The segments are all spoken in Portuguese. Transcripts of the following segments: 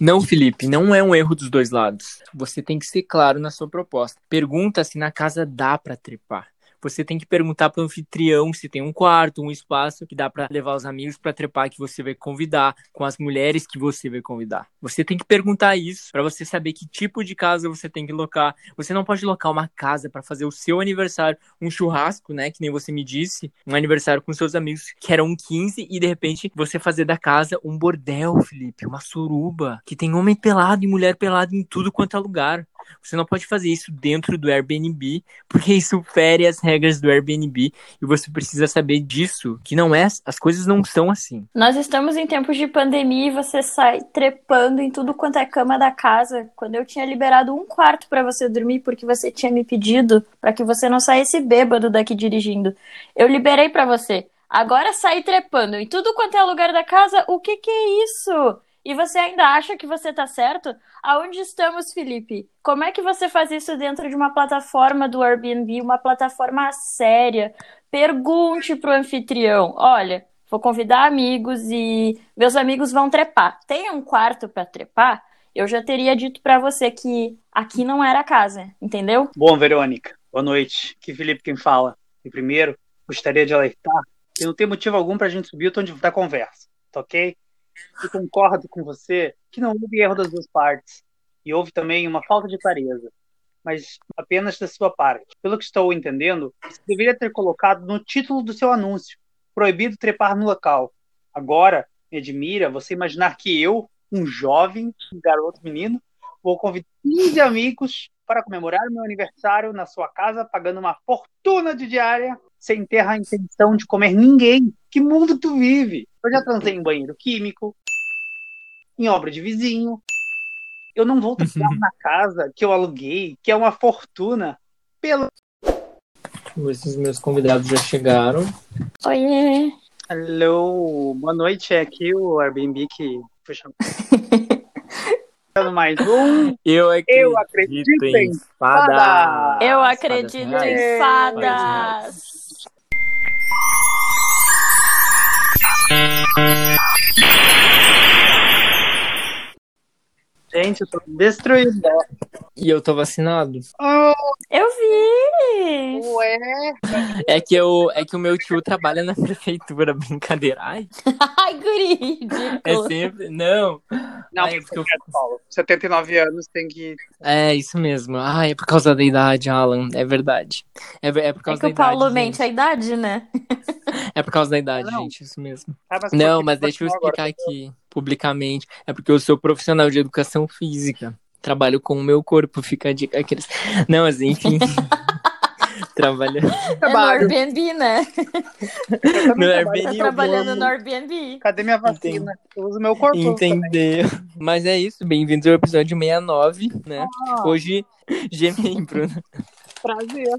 Não, Felipe, não é um erro dos dois lados. Você tem que ser claro na sua proposta. Pergunta se na casa dá para trepar você tem que perguntar para o anfitrião se tem um quarto, um espaço que dá para levar os amigos para trepar que você vai convidar, com as mulheres que você vai convidar. Você tem que perguntar isso para você saber que tipo de casa você tem que locar. Você não pode locar uma casa para fazer o seu aniversário, um churrasco, né, que nem você me disse, um aniversário com seus amigos que eram 15 e de repente você fazer da casa um bordel, Felipe, uma suruba, que tem homem pelado e mulher pelada em tudo quanto é lugar. Você não pode fazer isso dentro do Airbnb, porque isso fere as regras do Airbnb e você precisa saber disso, que não é, as coisas não são assim. Nós estamos em tempos de pandemia e você sai trepando em tudo quanto é cama da casa. Quando eu tinha liberado um quarto para você dormir porque você tinha me pedido para que você não saísse bêbado daqui dirigindo, eu liberei para você. Agora sai trepando em tudo quanto é lugar da casa. O que que é isso? E você ainda acha que você tá certo? Aonde estamos, Felipe? Como é que você faz isso dentro de uma plataforma do Airbnb, uma plataforma séria? Pergunte pro anfitrião: olha, vou convidar amigos e meus amigos vão trepar. Tem um quarto para trepar? Eu já teria dito para você que aqui não era casa, entendeu? Bom, Verônica, boa noite. Que Felipe quem fala. E primeiro, gostaria de alertar que não tem motivo algum para a gente subir o tom da conversa, tá ok? Eu concordo com você que não houve erro das duas partes. E houve também uma falta de clareza, mas apenas da sua parte. Pelo que estou entendendo, você deveria ter colocado no título do seu anúncio: proibido trepar no local. Agora, me admira você imaginar que eu, um jovem, um garoto menino, vou convidar 15 amigos para comemorar meu aniversário na sua casa, pagando uma fortuna de diária, sem ter a intenção de comer ninguém. Que mundo tu vive? Eu já transei em banheiro químico, em obra de vizinho. Eu não vou trabalhar na casa que eu aluguei, que é uma fortuna, pelo. Esses meus convidados já chegaram. Oiê! Hello, boa noite. É aqui o Airbnb que foi chamado. mais um. Eu acredito, Eu acredito em fadas. Eu acredito Fadas em fadas! Gente, eu tô destruído. E eu tô vacinado. Oh, Eu vi! ué. É que, eu, é que o meu tio trabalha na prefeitura, brincadeira. Ai, Ai, guri! é sempre. Não. Não, Ai, porque eu- Paulo, 79 anos tem que. É isso mesmo. Ai, é por causa da idade, Alan. É verdade. É, é por É causa que o da idade. Paulo mente gente. a idade, né? É por causa da idade, Não. gente. Isso mesmo. Ah, mas Não, que mas você deixa eu explicar agora? aqui publicamente. É porque eu sou profissional de educação física. Trabalho com o meu corpo, fica a dica. Aqueles... Não, mas enfim. Trabalho É no. Airbnb, né? No trabalho. Airbnb. Tá eu trabalhando no Airbnb. Cadê minha vacina? Eu uso meu corpo. também. Entendeu? Mas é isso, bem-vindos ao episódio 69, né? Ah, Hoje, gemei, Bruno. prazer.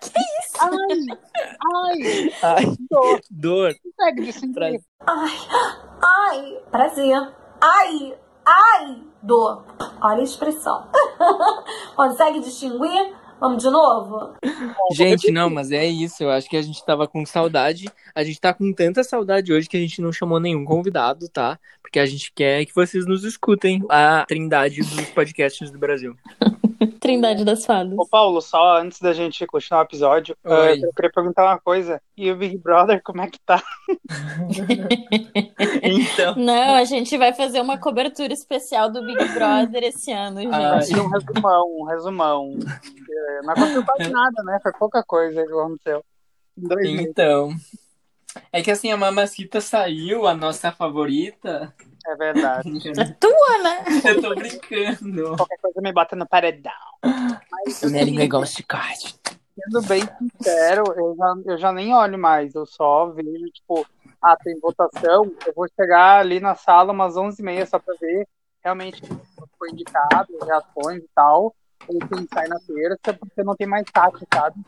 que isso? Ai, ai, Ai, dor. dor. Prazer. Ai, prazer. Ai, ai, dor. Olha a expressão. Consegue distinguir? Vamos de novo? Gente, não, mas é isso. Eu acho que a gente tava com saudade. A gente tá com tanta saudade hoje que a gente não chamou nenhum convidado, tá? Porque a gente quer que vocês nos escutem. A trindade dos podcasts do Brasil. Trindade das fadas. Ô, Paulo, só antes da gente continuar o episódio, Oi. eh, eu queria perguntar uma coisa. E o Big Brother, como é que tá? Então. Não, a gente vai fazer uma cobertura especial do Big Brother esse ano, gente. Ai. Um resumão, um resumão. Eh, Não aconteceu quase nada, né? Foi pouca coisa que aconteceu. Dois meses. Então. É que assim, a Mamacita saiu, a nossa favorita. É verdade. É tua, né? Eu tô brincando. Qualquer coisa me bota no paredão. Minha língua é igual chicote. Sendo bem sincero, eu já, eu já nem olho mais. Eu só vejo, tipo, ah, tem votação. Eu vou chegar ali na sala umas 11h30 só pra ver realmente foi indicado, reações e tal. Ou quem sai na terça, porque não tem mais taxa, sabe?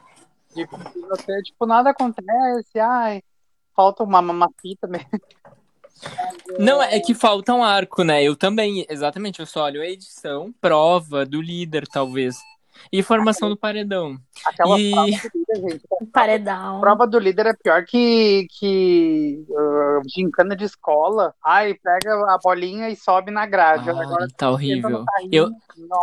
De você, tipo, nada acontece. Ai, falta uma mamacita mesmo. Não, é que falta um arco, né? Eu também, exatamente, eu só olho a edição, prova do líder, talvez. E formação do paredão. Aquela E- prova do líder, gente. Paredão. Prova do líder é pior que, que uh, gincana de escola. Ai, pega a bolinha e sobe na grade. Ai, Agora tá horrível. carrinho. Eu,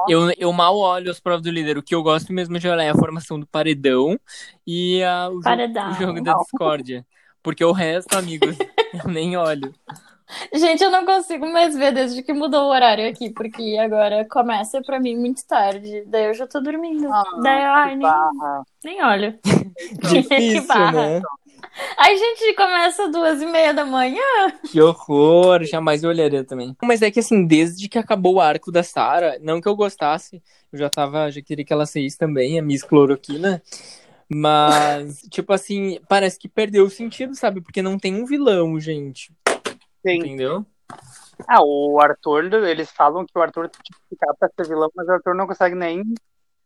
eu, eu mal olho as provas do líder. O que eu gosto mesmo de olhar é a formação do paredão e a, o, jogo, Paredão. o jogo da discórdia. Porque o resto, amigos, eu nem olho. Gente, eu não consigo mais ver desde que mudou o horário aqui, porque agora começa pra mim muito tarde. Daí eu já tô dormindo. Ah, Daí eu, ai, que nem, nem olho. Difícil, barra. né? Ai, gente, começa duas e meia da manhã. Que horror, jamais eu olharia também. Mas é que assim, desde que acabou o arco da Sarah, não que eu gostasse, eu já tava, já queria que ela saísse também, a Miss Cloroquina. Mas, tipo assim, parece que perdeu o sentido, sabe? Porque não tem um vilão, gente. Sim. Entendeu? Ah, o Arthur, eles falam que o Arthur tem que ficar pra ser vilão, mas o Arthur não consegue nem,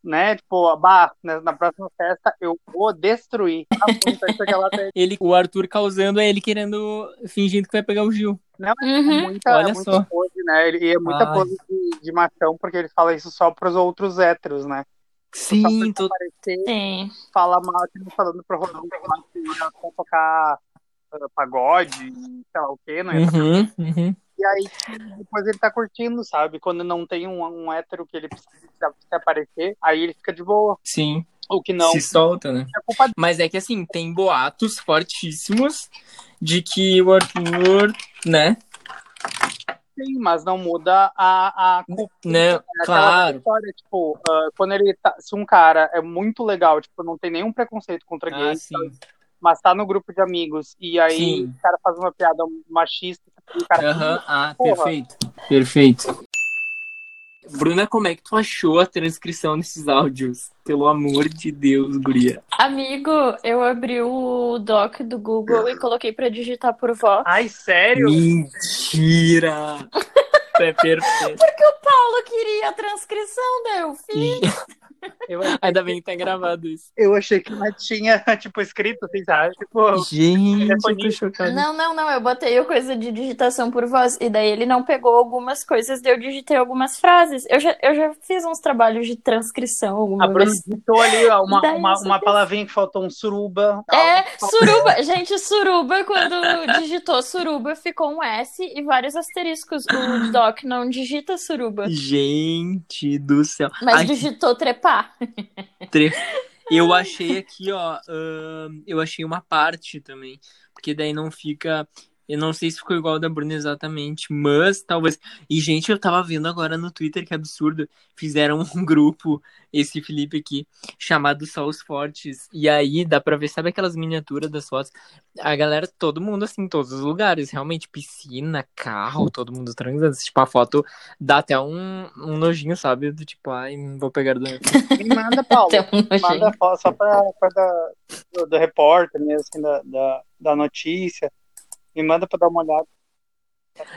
né? Tipo, bah, na, na próxima festa eu vou destruir. A puta, isso que ela tem. Ele, o Arthur causando é ele querendo, fingindo que vai pegar o Gil. Uhum. muita, Olha é muita só. pose, né? Ele, e é muita Ai. pose de, de machão, porque ele fala isso só pros outros héteros, né? Sim, pra aparecer, Sim. fala mal, tipo, falando que ia só tocar uh, pagode, sei lá o quê, não ia Uhum, uhum. E aí, depois ele tá curtindo, sabe? Quando não tem um, um hétero que ele precisa se aparecer, aí ele fica de boa. Sim, Ou que não, se solta, né? é culpa dele. Mas é que assim, tem boatos fortíssimos de que o Arthur, né? Sim, mas não muda a, a culpa. Né, É aquela claro. História, tipo, ah, quando ele tá, se um cara é muito legal, tipo, não tem nenhum preconceito contra Ah, gay, sim. mas tá no grupo de amigos, e aí Sim. o cara faz uma piada machista, e o cara Aham, ah, Porra. perfeito. Perfeito. Bruna, como é que tu achou a transcrição desses áudios? Pelo amor de Deus, guria. Amigo, eu abri o doc do Google e coloquei pra digitar por voz. Ai, sério? Mentira! É perfeito. Paulo queria a transcrição, daí eu fiz. Eu, Ainda bem que tá gravado isso. eu achei que ela tinha, tipo, escrito, assim, sabe? Tipo, Gente, eu chocado. Não, não, não, eu botei o coisa de digitação por voz, e daí ele não pegou algumas coisas, daí eu digitei algumas frases. Eu já, eu já fiz uns trabalhos de transcrição alguma a Bruna digitou ali ó, uma, Daí uma, uma palavrinha que faltou um suruba. É, suruba. Gente, suruba, quando digitou suruba, ficou um S e vários asteriscos. O doc não digita suruba, Gente do céu. mas Ai, digitou trepar. tre- Eu achei aqui, ó. ahn, eu achei uma parte também. Porque daí não fica. Eu não sei se ficou igual ao da Bruna exatamente, mas talvez. E, gente, eu tava vendo agora no Twitter que absurdo. Fizeram um grupo, esse Felipe aqui, chamado Só os Fortes. E aí dá pra ver, sabe aquelas miniaturas das fotos? A galera, todo mundo assim, em todos os lugares. Realmente, piscina, carro, todo mundo transando. Tipo, a foto dá até um, um nojinho, sabe? Do tipo, ai, vou pegar do. Me manda, Paulo. Um. Manda foto só pra, pra da, do, do repórter mesmo, assim, da, da, da notícia. Me manda pra dar uma olhada.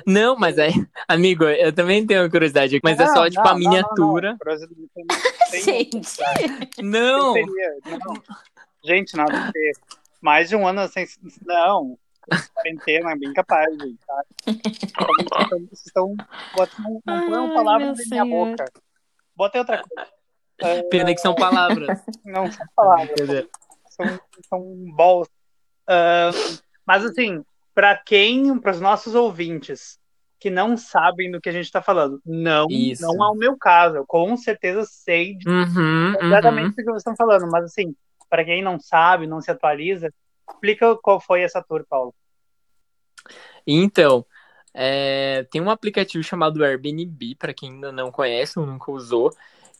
Não, mas é. Amigo, eu também tenho curiosidade. Mas é Não, só, tipo, não, a não, miniatura. não, Gente, Não! Gente, nada a ver. Mais de um ano sem. Não. Quarentena, é bem capaz, gente. Tá? Então, Vocês estão botando. Não Ai, põem palavras na minha boca. Botem outra coisa. Pena que são palavras. Não são palavras. Dizer, são, são balls. Ah, mas assim, para quem, para os nossos ouvintes que não sabem do que a gente está falando, não, Isso. não é o meu caso. Eu com certeza sei Uhum, exatamente uhum. do que vocês estão falando, mas assim, para quem não sabe, não se atualiza, explica qual foi essa tour, Paulo. Então, é, tem um aplicativo chamado Airbnb, para quem ainda não conhece ou nunca usou,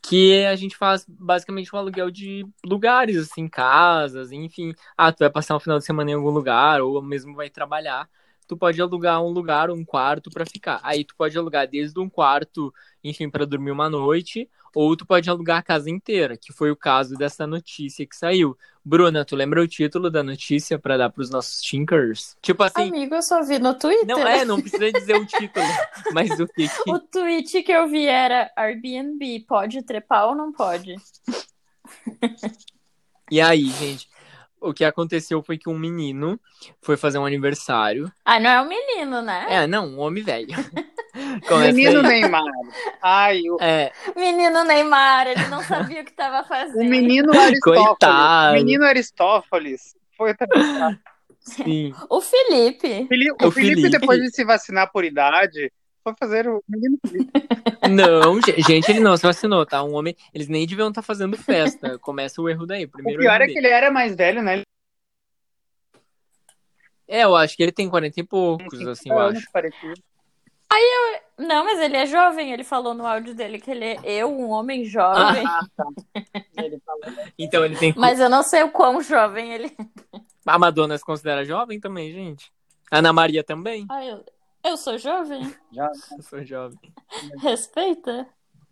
que a gente faz basicamente um aluguel de lugares, assim, casas, enfim. Ah, tu vai passar um final de semana em algum lugar, ou mesmo vai trabalhar. Tu pode alugar um lugar, um quarto para ficar. Aí tu pode alugar desde um quarto, enfim, para dormir uma noite, ou tu pode alugar a casa inteira, que foi o caso dessa notícia que saiu. Bruna, tu lembra o título da notícia para dar pros nossos tinkers? Tipo assim, amigo, eu só vi no Twitter. não, é, não precisa dizer o título, mas o que que... O tweet que eu vi era Airbnb, pode trepar ou não pode? E aí, gente, O que aconteceu foi que um menino foi fazer um aniversário. Ah, não é um menino, né? É, não, um homem velho. Menino aí. Neymar. Ai, o, É, Menino Neymar, ele não sabia o que estava fazendo. o menino Aristófanes. Coitado. O menino Aristófanes foi sim. O Felipe. O O Felipe, Felipe. depois de se vacinar por idade, foi fazer o menino. Não, ge- gente, ele não se vacinou, tá? Um homem. Eles nem deviam estar fazendo festa. Começa o erro daí. O Primeiro pior erro é que ele era mais velho, né? É, eu acho que ele tem 40 e poucos, assim, eu acho. parecia. Não, mas ele é jovem. Ele falou no áudio dele que ele é eu, um homem jovem. Ah, tá. Ele falou. Então ele tem. Mas eu não sei o quão jovem ele é. A Madonna se considera jovem também, gente. Ana Maria também. Ah, eu, eu sou jovem. Já, Eu sou jovem. Respeita.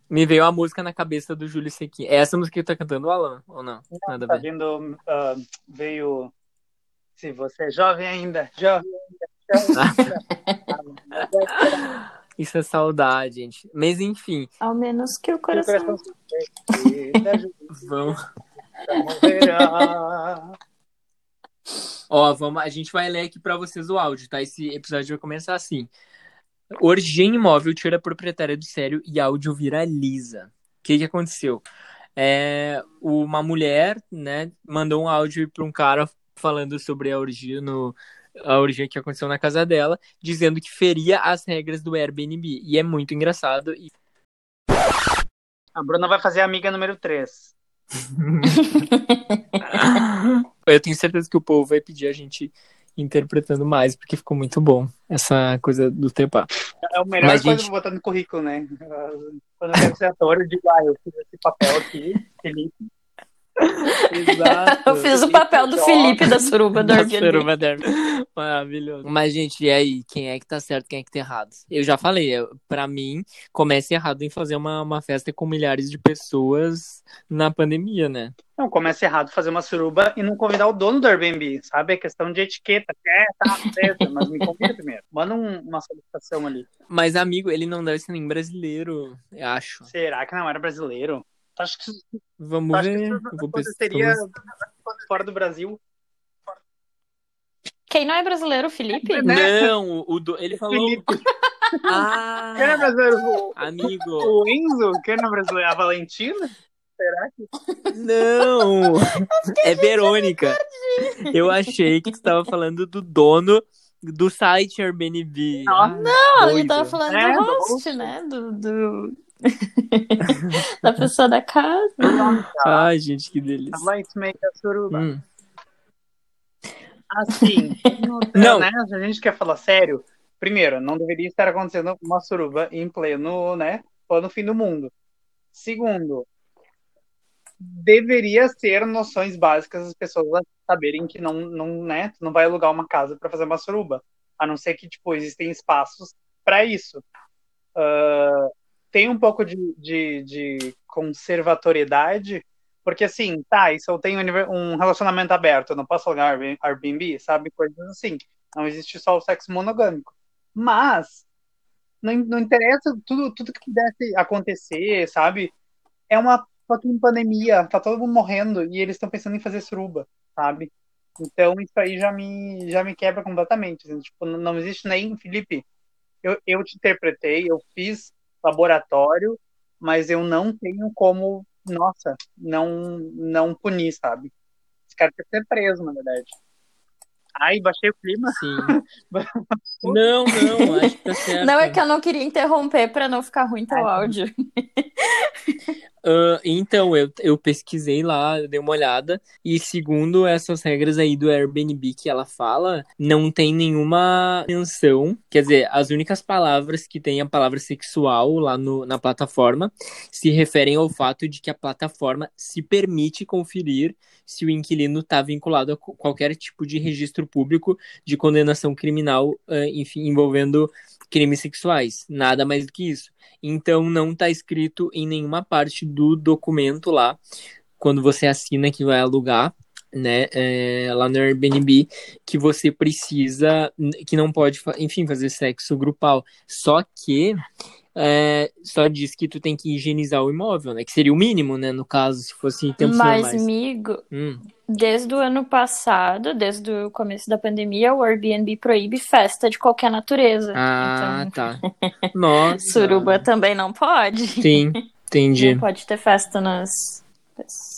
Me veio a música na cabeça do Júlio Sequin. É essa música que tá cantando o Alan, ou não? Nada a tá ver. vindo. ah, veio. Se você é jovem ainda, jovem ainda, jovem ainda. Isso é saudade, gente. Mas enfim, Ao menos que o O coração. se da justiça vamos. Ó, vamos, a gente vai ler aqui pra vocês o áudio, tá? Esse episódio vai começar assim. Origem Imóvel tira a proprietária do sério e áudio viraliza. O que que aconteceu? É, uma mulher, né, mandou um áudio para um cara falando sobre a orgia no a orgia que aconteceu na casa dela, dizendo que feria as regras do Airbnb. E é muito engraçado. E A Bruna vai fazer a amiga número 3. Eu tenho certeza que o povo vai pedir a gente interpretando mais, porque ficou muito bom essa coisa do trepar. É a melhor Mas, coisa gente- botar no currículo, né? Quando eu quero ser ator, eu digo, ah, eu fiz esse papel aqui, Felipe. Exato. Eu fiz o papel do Felipe da suruba do Da Airbnb. suruba. Maravilhoso. Mas, gente, e aí? Quem é que tá certo, quem é que tá errado? Eu já falei, eu- pra mim, comece errado em fazer uma, uma festa com milhares de pessoas na pandemia, né? Não, começa errado fazer uma suruba e não convidar o dono do Airbnb, sabe? É questão de etiqueta. É, tá, beleza, mas me convida primeiro. Manda um- uma solicitação ali. Mas, amigo, ele não deve ser nem brasileiro, eu acho. Será que não era brasileiro? Acho que Vamos acho que ver. Eu vou aconteceria fora do Brasil. Quem não é brasileiro, Felipe? Né? Não, o, do- ele falou. Felipe. Ah, Quem não é brasileiro? O, amigo. o Enzo? Quem não é brasileiro? A Valentina? Não! É Verônica. Eu achei que você tava falando do dono do site Airbnb. Não, Ah, Não, ele doido. tava falando É, do do host, host. né? Do, do... da pessoa da casa. Ai, gente, que delícia. Let's make a suruba. Hum. Assim, Não. não. né? Se a gente quer falar sério, primeiro, não deveria estar acontecendo uma suruba em pleno, né? Plano fim do mundo. Segundo, deveria ser noções básicas as pessoas saberem que não, não, né? Tu não vai alugar uma casa para fazer uma suruba. A não ser que, tipo, existem espaços para isso. Ah, tem um pouco de, de, de conservatoriedade, porque assim, tá, se eu tenho um relacionamento aberto, eu não posso alugar Airbnb- sabe? Coisas assim. Não existe só o sexo monogâmico. Mas, não, não interessa tudo, tudo que pudesse acontecer, sabe? É uma fucking pandemia, tá todo mundo morrendo e eles estão pensando em fazer suruba, sabe? Então isso aí já me, já me quebra completamente. assim, tipo, não existe nem, Felipe, eu, eu te interpretei, eu fiz laboratório, mas eu não tenho como, nossa, não, não punir, sabe? Esse cara tem que ser preso, na verdade. Ai, baixei o clima. Sim. Não, não, acho que tá certo. Não, é que eu não queria interromper pra não ficar ruim teu áudio. Ah, então, eu, eu pesquisei lá, eu dei uma olhada, e segundo essas regras aí do Airbnb que ela fala, não tem nenhuma menção, quer dizer, as únicas palavras que tem a palavra sexual lá no, na plataforma se referem ao fato de que a plataforma se permite conferir se o inquilino está vinculado a qualquer tipo de registro público de condenação criminal, ah, enfim, envolvendo crimes sexuais. Nada mais do que isso. Então não está escrito em nenhuma parte do documento lá, quando você assina que vai alugar, né, é, lá no Airbnb, que você precisa, que não pode, enfim, fazer sexo grupal. Só que é, só diz que tu tem que higienizar o imóvel, né? Que seria o mínimo, né? No caso, se fosse em tempos Mas, normais. amigo, Hum. desde o ano passado, desde o começo da pandemia, o Airbnb proíbe festa de qualquer natureza. Ah, então, tá. Nossa. suruba também não pode. Sim, entendi. Não pode ter festa nas.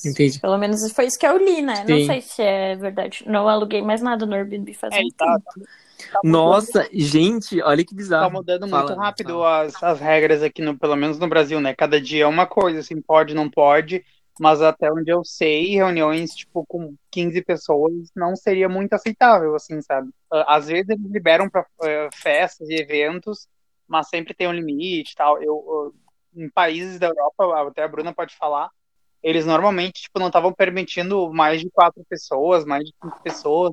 Entendi. Pelo menos foi isso que eu li, né? Não Sim. sei se é verdade. Não aluguei mais nada no Airbnb faz É, tá, tempo. Tá Nossa, gente, olha que bizarro. Tá mudando Fala, muito rápido fala. as, as regras aqui, no, pelo menos no Brasil, né? Cada dia é uma coisa, assim, pode, não pode, mas até onde eu sei, reuniões, tipo, com 15 pessoas não seria muito aceitável, assim, sabe? Ah, Às vezes eles liberam para festas e eventos, mas sempre tem um limite e tal. Eu, eu- em países da Europa, até a Bruna pode falar, eles normalmente, tipo, não estavam permitindo mais de quatro pessoas, mais de cinco pessoas,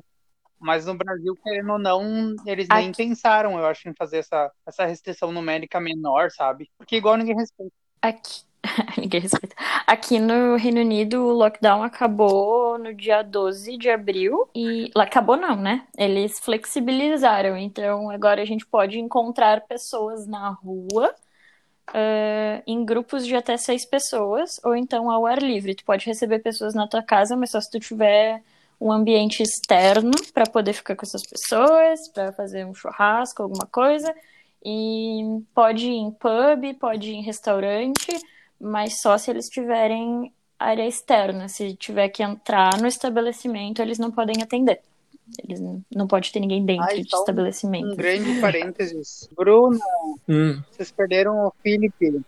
mas no Brasil, querendo ou não, eles nem Aqui- pensaram, eu acho, em fazer essa, essa restrição numérica menor, sabe? Porque igual ninguém respeita. Aqui. Ninguém respeita. Aqui no Reino Unido, o lockdown acabou no dia 12 de abril. E. Acabou não, né? Eles flexibilizaram. Então agora a gente pode encontrar pessoas na rua. eh, em grupos de até seis pessoas, ou então ao ar livre. Tu pode receber pessoas na tua casa, mas só se tu tiver um ambiente externo para poder ficar com essas pessoas, para fazer um churrasco, alguma coisa. E pode ir em pub, pode ir em restaurante, mas só se eles tiverem área externa. Se tiver que entrar no estabelecimento, eles não podem atender. Eles não, não pode ter ninguém dentro Ah, de então, estabelecimento. Um grande parênteses. Bruna, Hum. vocês perderam o Felipe.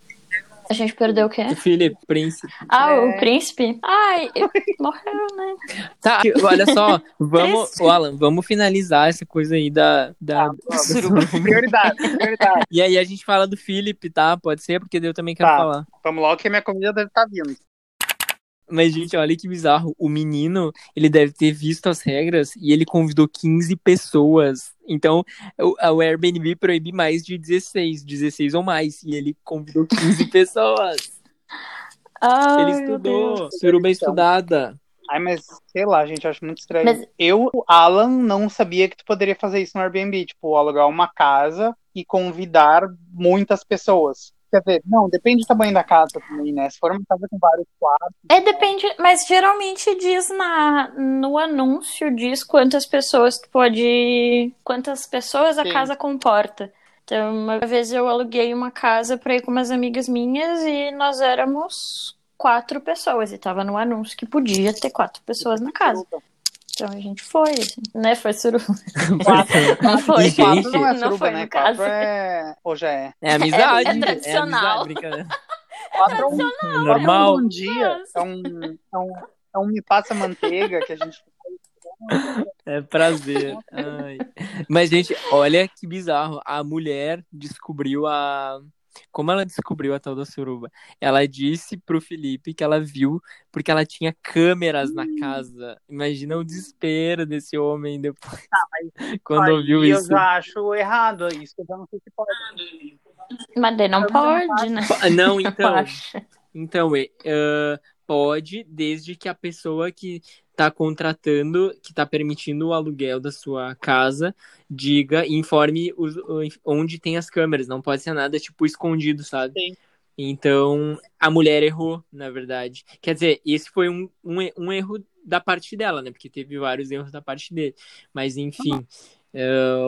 A gente perdeu o quê? O Felipe, príncipe. Ah, É. o príncipe? Ai, eu- morreu, né? Tá, olha só, vamos, Alan, vamos finalizar essa coisa aí da. da... Vamos. Prioridade, prioridade. E aí a gente fala do Felipe, tá? Pode ser, porque eu também quero Tá. falar. Vamos logo que a minha comida deve estar vindo. Mas, gente, olha que bizarro. O menino, ele deve ter visto as regras e ele convidou 15 pessoas. Então, o, o Airbnb proíbe mais de 16, 16 ou mais. E ele convidou 15 pessoas. Ai, ele estudou. Suruba estudada. Ai, mas sei lá, gente, eu acho muito estranho. Mas- Eu, Alan, não sabia que tu poderia fazer isso no Airbnb, tipo, alugar uma casa e convidar muitas pessoas. Quer não, depende do tamanho da casa também, né? Se for uma casa com vários quartos, É, depende, mas geralmente diz na, no anúncio, diz quantas pessoas tu pode. Quantas pessoas a Sim. casa comporta. Então, uma vez eu aluguei uma casa pra ir com umas amigas minhas e nós éramos quatro pessoas. E tava no anúncio que podia ter quatro pessoas na casa. Então a gente foi, assim, né? Foi suruba. Não foi. Gente, não é não suruba, foi né? caso. é. Ou já é. É amizade. É- é tradicional. amizade, é um, É normal. quatro é um dia. É um, é um, é um me passa manteiga que a gente. É prazer. Ai. Mas, gente, olha que bizarro. A mulher descobriu a. Como ela descobriu a tal da suruba? Ela disse pro Felipe que ela viu porque ela tinha câmeras na casa. Imagina o desespero desse homem depois. Quando ouviu isso. Eu já acho errado isso. Eu já não sei se pode. Mas daí não pode, né? Pa- Não, então. Então, é, ah, pode, desde que a pessoa que está contratando, que está permitindo o aluguel da sua casa, diga, informe os- onde tem as câmeras. Não pode ser nada, tipo, escondido, sabe? Sim. Então, a mulher errou, na verdade. Quer dizer, esse foi um, um, e- um erro da parte dela, né? Porque teve vários erros da parte dele. Mas, enfim. ah,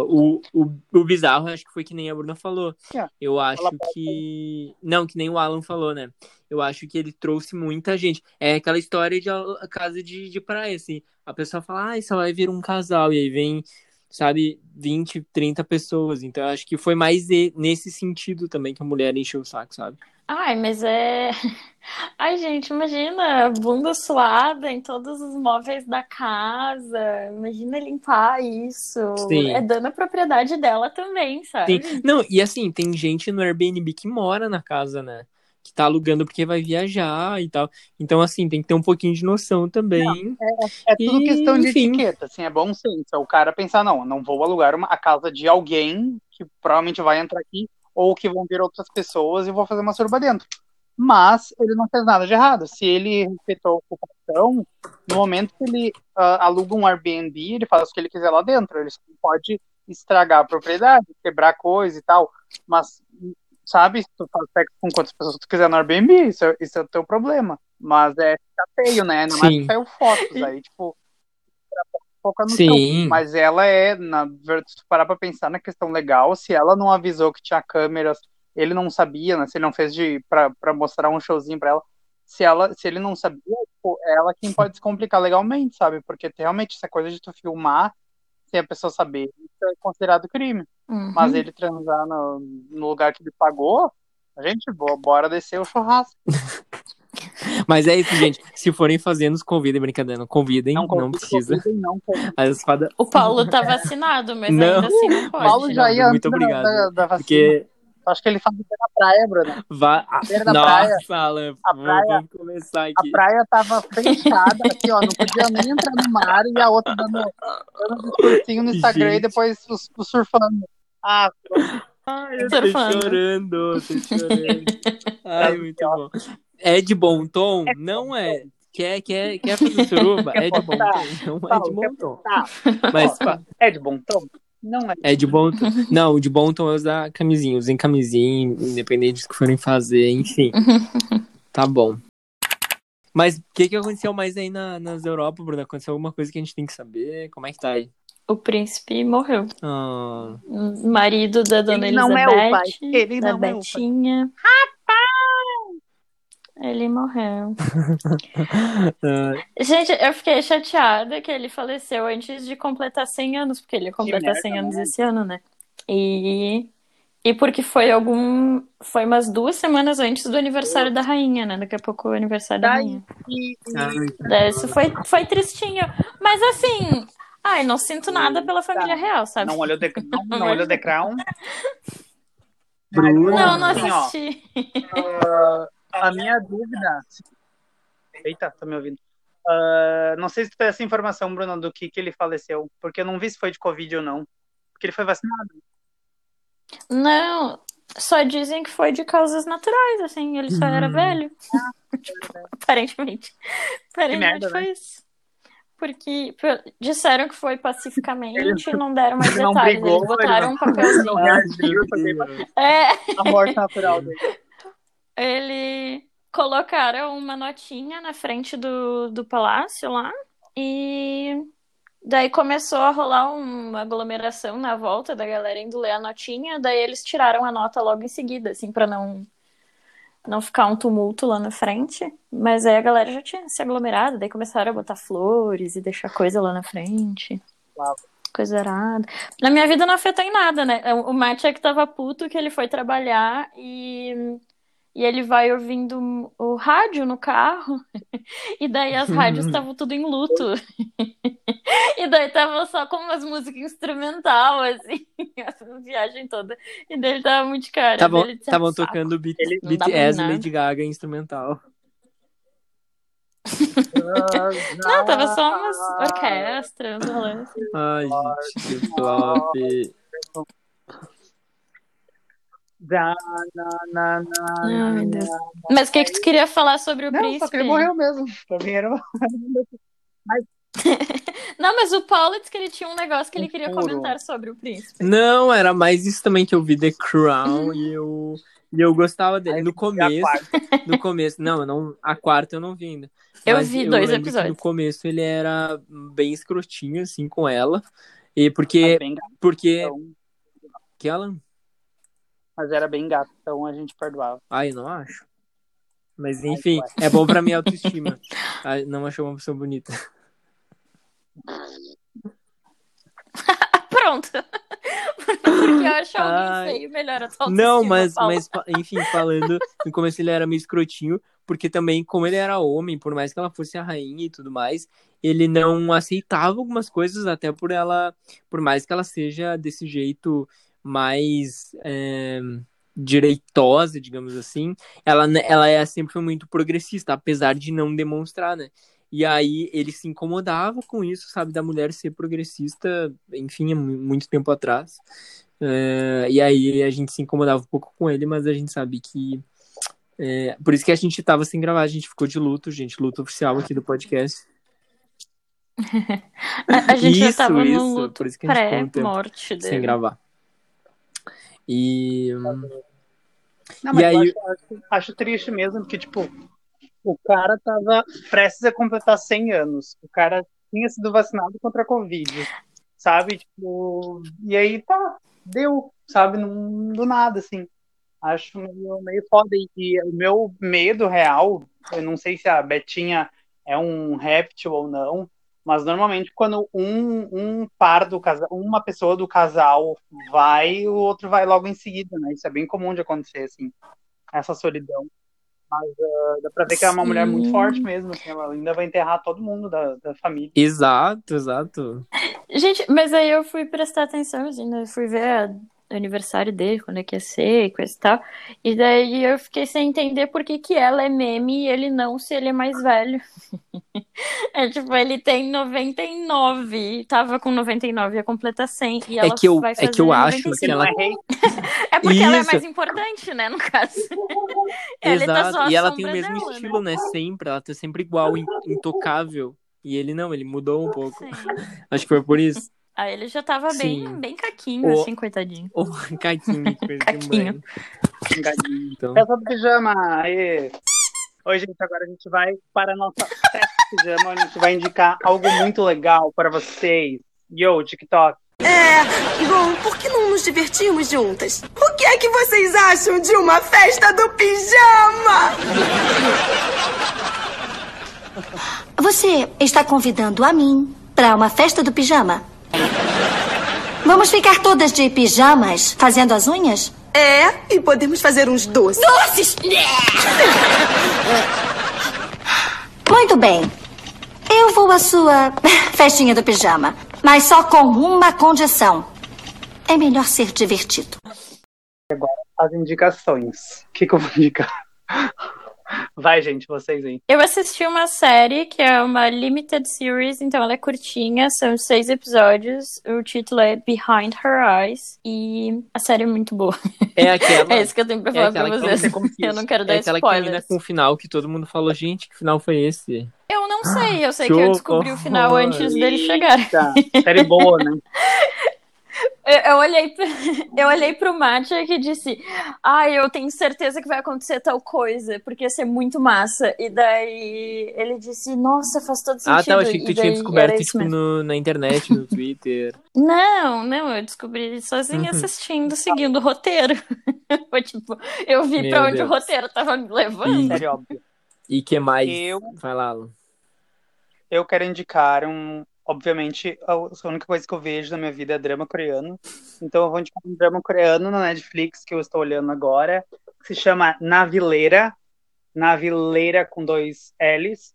o, o, o bizarro, acho que foi que nem a Bruna falou. É, Eu acho ela pode- que. Não, que nem o Alan falou, né? Eu acho que ele trouxe muita gente. É aquela história de casa de, de praia, assim. A pessoa fala, ah, só vai vir um casal. E aí vem, sabe, 20, 30 pessoas. Então eu acho que foi mais nesse sentido também que a mulher encheu o saco, sabe? Ai, mas é. Ai, gente, imagina, bunda suada em todos os móveis da casa. Imagina limpar isso. Sim. É dando a propriedade dela também, sabe? Sim. Não, e assim, tem gente no Airbnb que mora na casa, né? Que tá alugando porque vai viajar e tal. Então, assim, tem que ter um pouquinho de noção também. É tudo E, questão de enfim. etiqueta, assim, é bom senso. É o cara pensar, não, não vou alugar uma, a casa de alguém que provavelmente vai entrar aqui, ou que vão vir outras pessoas e vou fazer uma surba dentro. Mas ele não fez nada de errado. Se ele respeitou a ocupação, no momento que ele ah, aluga um Airbnb, ele faz o que ele quiser lá dentro. Ele não pode estragar a propriedade, quebrar coisa e tal. Mas sabe? Se tu faz sexo com quantas pessoas tu quiser no Airbnb, isso é, isso é o teu problema. Mas é feio, né? Mais Sim. que saiu fotos aí, tipo, foca no Sim. Mas ela é, na verdade, se tu parar pra pensar na questão legal, se ela não avisou que tinha câmeras, ele não sabia, né? Se ele não fez de pra, pra mostrar um showzinho pra ela, se ela, se ele não sabia, tipo, ela quem pode se complicar legalmente, sabe? Porque realmente essa coisa de tu filmar sem a pessoa saber, isso é considerado crime. Uhum. Mas ele transar no, no lugar que ele pagou, a gente, bo- bora descer o churrasco. Mas é isso, gente. Se forem fazer, nos convidem, brincadeira. Não convidem, não, precisa. convidem, Não, convidem. As espadas. O Paulo tá vacinado, mas Não. ainda assim não pode. Paulo já ia muito obrigado. Da, da vacina. Porque Acho que ele faz até na praia, Bruno. vai. Beira da Nossa, praia. Alan, A vamos- praia- vamos começar A aqui. praia tava fechada aqui, ó. Não podia nem entrar no mar e a outra dando, dando discursinho no Instagram e Gente. depois os, os surfando. Ah, Ai, eu Surfando. tô chorando, tô chorando. Ai, muito bom. É de bom tom? Não é. Quer, quer, quer fazer suruba? É de bom tom. Não é de bom tom. Mas É de bom tom? Não é. é de bom tom. Não, o de bom tom é usar camisinha. Usem camisinha, independente do que forem fazer, enfim. Tá bom. Mas o que, que aconteceu mais aí na, nas Europa, Bruna? Aconteceu alguma coisa que a gente tem que saber? Como é que tá aí? O príncipe morreu. Ah, O marido da dona Ele não é Elizabeth, o pai. Ele da não é o pai. Ele morreu. Gente, eu fiquei chateada que ele faleceu antes de completar 100 anos, porque ele ia completar merda, 100 anos né? esse ano, né? E, e porque foi algum. Foi umas duas semanas antes do aniversário da rainha, né? Daqui a pouco é o aniversário da rainha. Ai, Isso foi, foi tristinho. Mas assim, ai, não sinto nada pela família real, sabe? não olhou The, não, não olhou The Crown? Não, não ó, assisti. A minha dúvida. Eita, tá me ouvindo? Ah, não sei se tu tem essa informação, Bruno, do que, que ele faleceu. Porque eu não vi se foi de Covid ou não. Porque ele foi vacinado. Não, só dizem que foi de causas naturais, assim, ele só era Hum. velho. Aparentemente. Aparentemente merda, foi né? isso. Porque disseram que foi pacificamente e não deram mais ele não detalhes. brigou, Eles botaram ele um papelzinho. não reagiu. É, A morte natural dele. Ele colocaram uma notinha na frente do, do palácio lá e daí começou a rolar uma aglomeração na volta da galera indo ler a notinha, daí eles tiraram a nota logo em seguida, assim, pra não não ficar um tumulto lá na frente, mas aí a galera já tinha se aglomerado, daí começaram a botar flores e deixar coisa lá na frente. Uau. Coisa arada. Na minha vida não afetou em nada, né? O Matt é que tava puto que ele foi trabalhar e e ele vai ouvindo o rádio no carro, e daí as rádios estavam tudo em luto. E daí tava só com umas músicas instrumental, assim, essa viagem toda. E daí ele tava muito cara. Disse, estavam "Ah, saco." tocando B- Ele não dá pra BTS. Lady Gaga instrumental. Não, tava só umas orquestras, assim. Ai, gente, que flop. Da, na, na, na, Ai, meu Deus. Mas o que que tu queria falar sobre o Não, príncipe? só que ele morreu mesmo. Mim era uma... Não, mas o Paulo disse que ele tinha um negócio que ele queria furo. comentar sobre o príncipe. Não, era mais isso também que eu vi The Crown e eu, e eu gostava dele. Aí No começo, no começo, não, não, a quarta eu não vi ainda. Eu Mas vi dois episódios. No começo ele era bem escrotinho, assim, com ela. E Mas porque, bem gato, porque, então. que ela, Mas era bem gato, então a gente perdoava. ai, eu não acho. Mas enfim, é bom pra minha autoestima. Ai, Não achou uma pessoa bonita. Pronto. Porque eu acho alguém Ai. feio melhor a tua Não, mas, Paulo. mas, enfim, falando, no começo ele era meio escrotinho, porque também, como ele era homem, por mais que ela fosse a rainha e tudo mais, ele não aceitava algumas coisas, até por ela, por mais que ela seja desse jeito mais é, direitosa, digamos assim, ela, ela é, sempre foi muito progressista, apesar de não demonstrar, né? E aí ele se incomodava com isso, sabe, da mulher ser progressista, enfim, muito tempo atrás. É, e aí a gente se incomodava um pouco com ele, mas a gente sabe que. é, por isso que a gente tava sem gravar, a gente ficou de luto, gente, luto oficial aqui do podcast. A, a gente já Isso, tava isso, no luto pré-morte sem dele. gravar. E. Não, E mas aí- acho, acho, acho triste mesmo, porque, tipo, o cara tava prestes a completar 100 anos. O cara tinha sido vacinado contra a Covid, sabe? Tipo, e aí tá, deu, sabe? Não, do nada, assim. Acho meio, meio foda. E o meu medo real, eu não sei se a Betinha é um réptil ou não, mas normalmente quando um, um par do casal, uma pessoa do casal vai, o outro vai logo em seguida, né? Isso é bem comum de acontecer, assim, essa solidão. Mas ah, dá pra ver que é uma Sim. mulher muito forte mesmo, assim, ela ainda vai enterrar todo mundo da, da família. Exato, exato. Gente, mas aí eu fui prestar atenção, assim, né? Fui ver aniversário dele, quando é que ia ser, e coisa e tal. E daí eu fiquei sem entender por que que ela é meme e ele não, se ele é mais velho. É tipo, ele tem 99, tava com 99, ia completar 100. E ela que eu- vai é fazer que eu acho 95. que ela- é? É porque ela é Isso. mais importante, né, no caso. Tá só Exato. a E ela tem o mesmo dela, né? estilo, né? Sempre. Ela tá sempre igual, in- intocável. E ele não, ele mudou um pouco. Sim. Acho que foi por isso. Aí ele já tava bem, Sim. bem caquinho, O- assim, coitadinho. Ô, caquinho, coisa de Caquinho. Então, Festa do pijama, aê! Oi, gente, agora a gente vai para a nossa festa do pijama, onde a gente vai indicar algo muito legal para vocês. Yo, TikTok. Bom, por que não nos divertimos juntas? O que é que vocês acham de uma festa do pijama? Você está convidando a mim para uma festa do pijama? Vamos ficar todas de pijamas fazendo as unhas? É, e podemos fazer uns doces. Doces! Muito bem. Eu vou à sua festinha do pijama, mas só com uma condição. É melhor ser divertido. As indicações. O que, que eu vou indicar? Vai, gente, vocês aí. Eu assisti uma série que é uma limited series, então ela é curtinha, são seis episódios. O título é Behind Her Eyes e a série é muito boa. é aquela. É isso que eu tenho pra é falar pra aquela que vocês. Eu não quero dar é aquela que termina spoilers. com o final que todo mundo falou, gente, que final foi esse? Eu não sei, eu sei Que que eu descobri o final antes dele chegar. Tá, série boa, né? Eu, eu olhei, pra- eu olhei pro Matcha que disse: Ah, eu tenho certeza que vai acontecer tal coisa, porque ia ser muito massa. E daí ele disse: Nossa, faz todo sentido. Ah, tá, eu achei que tu E tinha descoberto isso no- na internet, no Twitter. Não, não, eu descobri sozinha Uhum. assistindo, seguindo o roteiro. Foi tipo, eu vi Meu pra onde Deus. o roteiro tava me levando. Série óbvia. E que mais? Eu, Vai lá, Alan. eu quero indicar um. Obviamente, a única coisa que eu vejo na minha vida é drama coreano. Então eu vou indicar um drama coreano na Netflix que eu estou olhando agora, que se chama Navileira. Navileira com dois L's.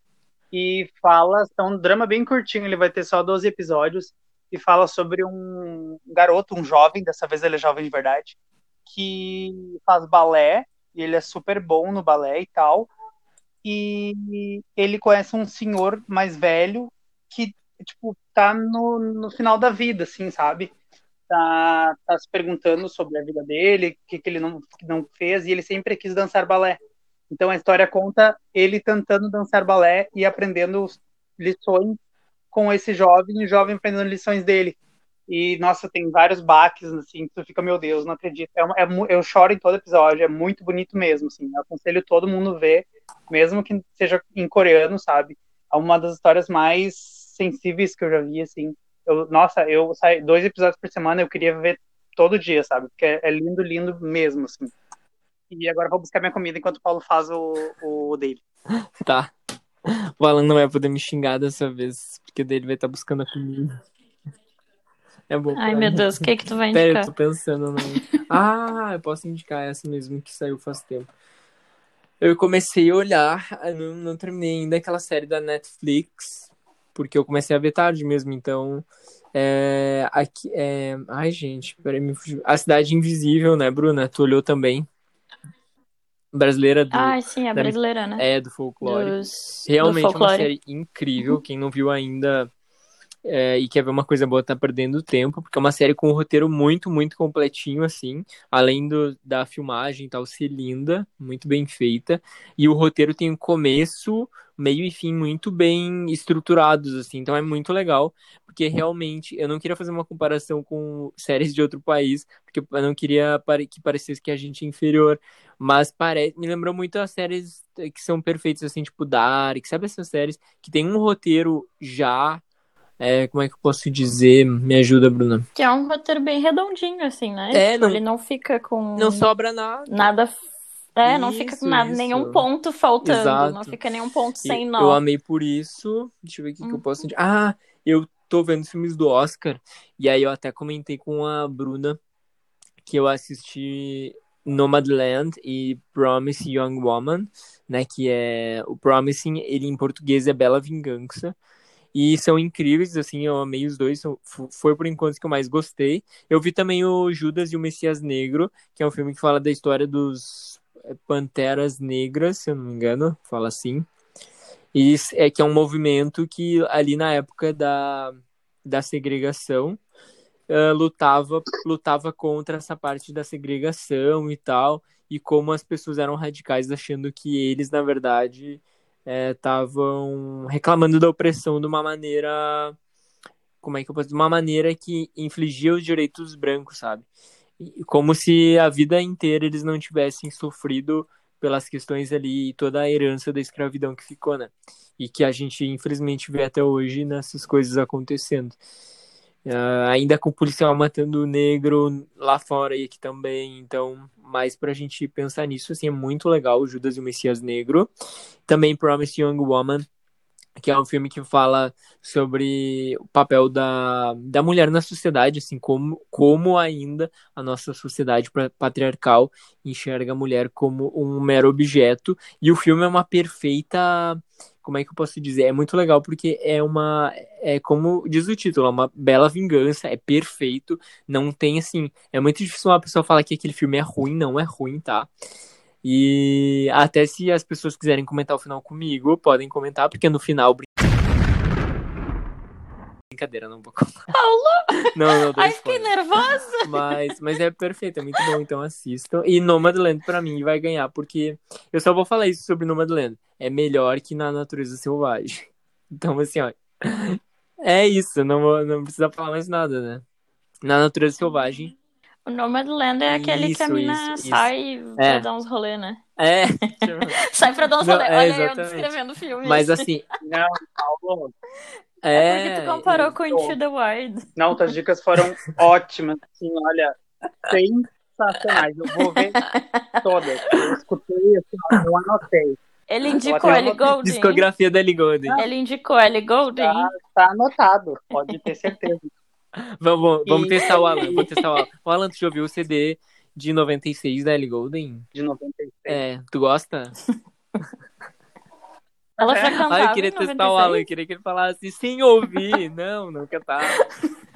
E fala, é um drama bem curtinho, ele vai ter só 12 episódios. E fala sobre um garoto, um jovem, dessa vez ele é jovem de verdade, que faz balé, e ele é super bom no balé e tal. E ele conhece um senhor mais velho que, tipo, tá no, no final da vida, assim, sabe? Tá, tá se perguntando sobre a vida dele, o que, que ele não, que não fez, e ele sempre quis dançar balé. Então a história conta ele tentando dançar balé e aprendendo lições com esse jovem, e o jovem aprendendo lições dele. E, nossa, tem vários baques, assim, que tu fica, meu Deus, não acredito. É, é eu choro em todo episódio, é muito bonito mesmo, assim. Eu aconselho todo mundo ver, mesmo que seja em coreano, sabe? É uma das histórias mais sensíveis que eu já vi, assim. Eu, nossa, eu saio dois episódios por semana, eu queria ver todo dia, sabe? Porque é, é lindo, lindo mesmo, assim. E agora eu vou buscar minha comida enquanto o Paulo faz o, o dele. Tá. O Alan não vai poder me xingar dessa vez, porque daí ele vai estar buscando a comida. É bom. Ai, meu mim. Deus, o que que tu vai Pera, eu indicar? tô pensando, né? Ah, eu posso indicar essa mesmo que saiu faz tempo. Eu comecei a olhar, não, não terminei ainda aquela série da Netflix, porque eu comecei a ver tarde mesmo, então. É, aqui, é, ai, gente, peraí, me fugiu. A Cidade Invisível, né, Bruna? Tu olhou também? Brasileira do, Ai, sim, a da- brasileira, né? é, do folclore. Dos, Realmente do é uma folclore. série incrível. Quem não viu ainda é, e quer ver uma coisa boa tá perdendo tempo, porque é uma série com um roteiro muito, muito completinho, assim. Além do, da filmagem e tal, ser linda, muito bem feita. E o roteiro tem um começo, meio e fim muito bem estruturados, assim. Então é muito legal, porque realmente eu não queria fazer uma comparação com séries de outro país, porque eu não queria que parecesse que a gente é inferior. Mas parece, me lembrou muito as séries que são perfeitas, assim, tipo Dark, sabe essas séries que tem um roteiro já. É, como é que eu posso dizer? Me ajuda, Bruna. Que é um roteiro bem redondinho, assim, né? É, Tipo, não- ele não fica com Não sobra nada. nada. É, não fica Isso, com nada, nenhum ponto faltando. Exato. Não fica nenhum ponto sem Eu nó. amei por isso. Deixa eu ver o que, que eu Uhum. posso dizer. Ah, eu tô vendo filmes do Oscar. E aí eu até comentei com a Bruna que eu assisti Nomadland e Promise Young Woman, né? Que é o Promising, ele em português é Bela Vingança. E são incríveis, assim, eu amei os dois. Foi por enquanto que eu mais gostei. Eu vi também o Judas e o Messias Negro, que é um filme que fala da história dos é, Panteras Negras, se eu não me engano, fala assim. E é que é um movimento que ali na época da, da segregação eh, lutava lutava contra essa parte da segregação e tal, e como as pessoas eram radicais achando que eles, na verdade, estavam reclamando da opressão de uma maneira como é que eu posso dizer? uma maneira que infligia os direitos brancos, sabe? E como se a vida inteira eles não tivessem sofrido pelas questões ali e toda a herança da escravidão que ficou, né? E que a gente infelizmente vê até hoje nessas coisas acontecendo. Ah, ainda com o policial matando o negro lá fora e aqui também, então, mais pra gente pensar nisso, assim, é muito legal o Judas e o Messias Negro. Também Promised Young Woman, que é um filme que fala sobre o papel da, da mulher na sociedade, assim, como, como ainda a nossa sociedade patriarcal enxerga a mulher como um mero objeto. E o filme é uma perfeita. Como é que eu posso dizer? É muito legal porque é uma. É como diz o título, é uma bela vingança, é perfeito. Não tem assim. É muito difícil uma pessoa falar que aquele filme é ruim, não é ruim, tá? E até se as pessoas quiserem comentar o final comigo, podem comentar, porque no final. Brin- Brincadeira, não vou contar. Não, não, dou Ai, fiquei nervosa. Mas, mas é perfeito, é muito bom, então assistam. E Nomadland pra mim vai ganhar, porque eu só vou falar isso sobre Nomadland. É melhor que na natureza selvagem. Então, assim, ó. É isso, não, vou- não precisa falar mais nada, né? Na natureza selvagem. O Nomadland é aquele que a Isso, mina isso, isso. sai pra É. dar uns rolê, né? É. Sai pra dar uns Não, rolê. é, Olha eu exatamente. descrevendo o filme. Mas assim, Não, Paulo. É é. porque tu comparou com Into the Wild. Não, tuas dicas foram ótimas. Assim, olha, sensacionais. Eu vou ver todas. Eu escutei, assim, eu anotei. Ele indicou Ellie. Goulding. Discografia da Ellie Goulding. Ele indicou Ellie Goulding. Tá, tá anotado, pode ter certeza. Vamos, vamos E- testar o Alan. Vou testar o Alan. O Alan, tu já ouviu o CD de 96 da Ellie Goulding? De 96. É, tu gosta? Ela já É. cantava Ah, eu queria testar o Alan, eu 96. queria que ele falasse sem ouvir. Não, não cantar.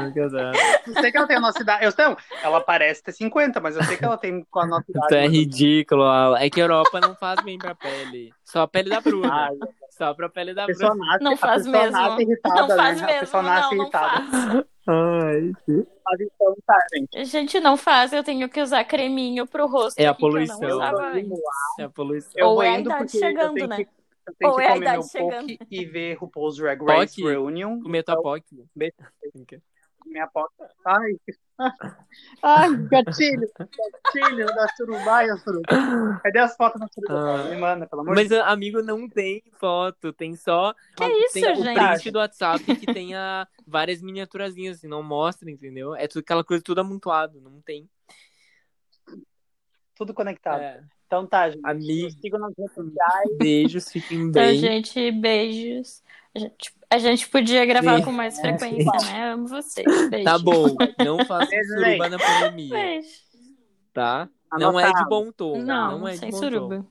Não cantar. Eu sei que ela tem a nossa idade. Eu sei, ela parece ter 50, mas eu sei que ela tem com a nossa idade. Tu é ridículo, Alan. É que a Europa não faz bem pra pele. Só a pele da Bruna. Ai, Só pra pele da Bruna. nasce, Não faz mesmo. nasce irritada, Não faz né? mesmo. A pessoa nasce não, não irritada. faz. Ai, Mas então tá, gente. Gente, não faz. Eu tenho que usar creminho pro rosto. É a poluição. não é a poluição. Eu Ou é a idade porque chegando, tenho né? que, eu tenho Ou que é comer meu chegando. poke e ver RuPaul's Drag Race Poke? Reunion. Comer tua POC. Beijo. Minha poke. Ai, ai, gatilho, gatilho da surubaia, suruba. Cadê as fotos da suruba? Ah. Me manda, pelo amor de Mas, amigo, não tem foto. Tem só. Que isso, tem o gente? print do WhatsApp que tenha várias miniaturazinhas, assim, não mostra, entendeu? É tudo, aquela coisa tudo amontoado, não tem. Tudo conectado. É. Então tá, gente. Amigo. Nos sigam nas redes sociais. Beijos, fiquem Então, bem. gente, beijos. A gente, a gente podia gravar Sim. com mais frequência, né? Amo vocês. Beijo. Tá bom, não faça suruba na pandemia, Beijo. tá? Não é de bom tom. Não, Não, é de sem bom suruba. tom.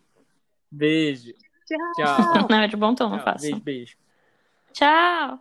Beijo. Tchau. Tchau. Não, é de bom tom, não faço. Beijo, beijo. Tchau.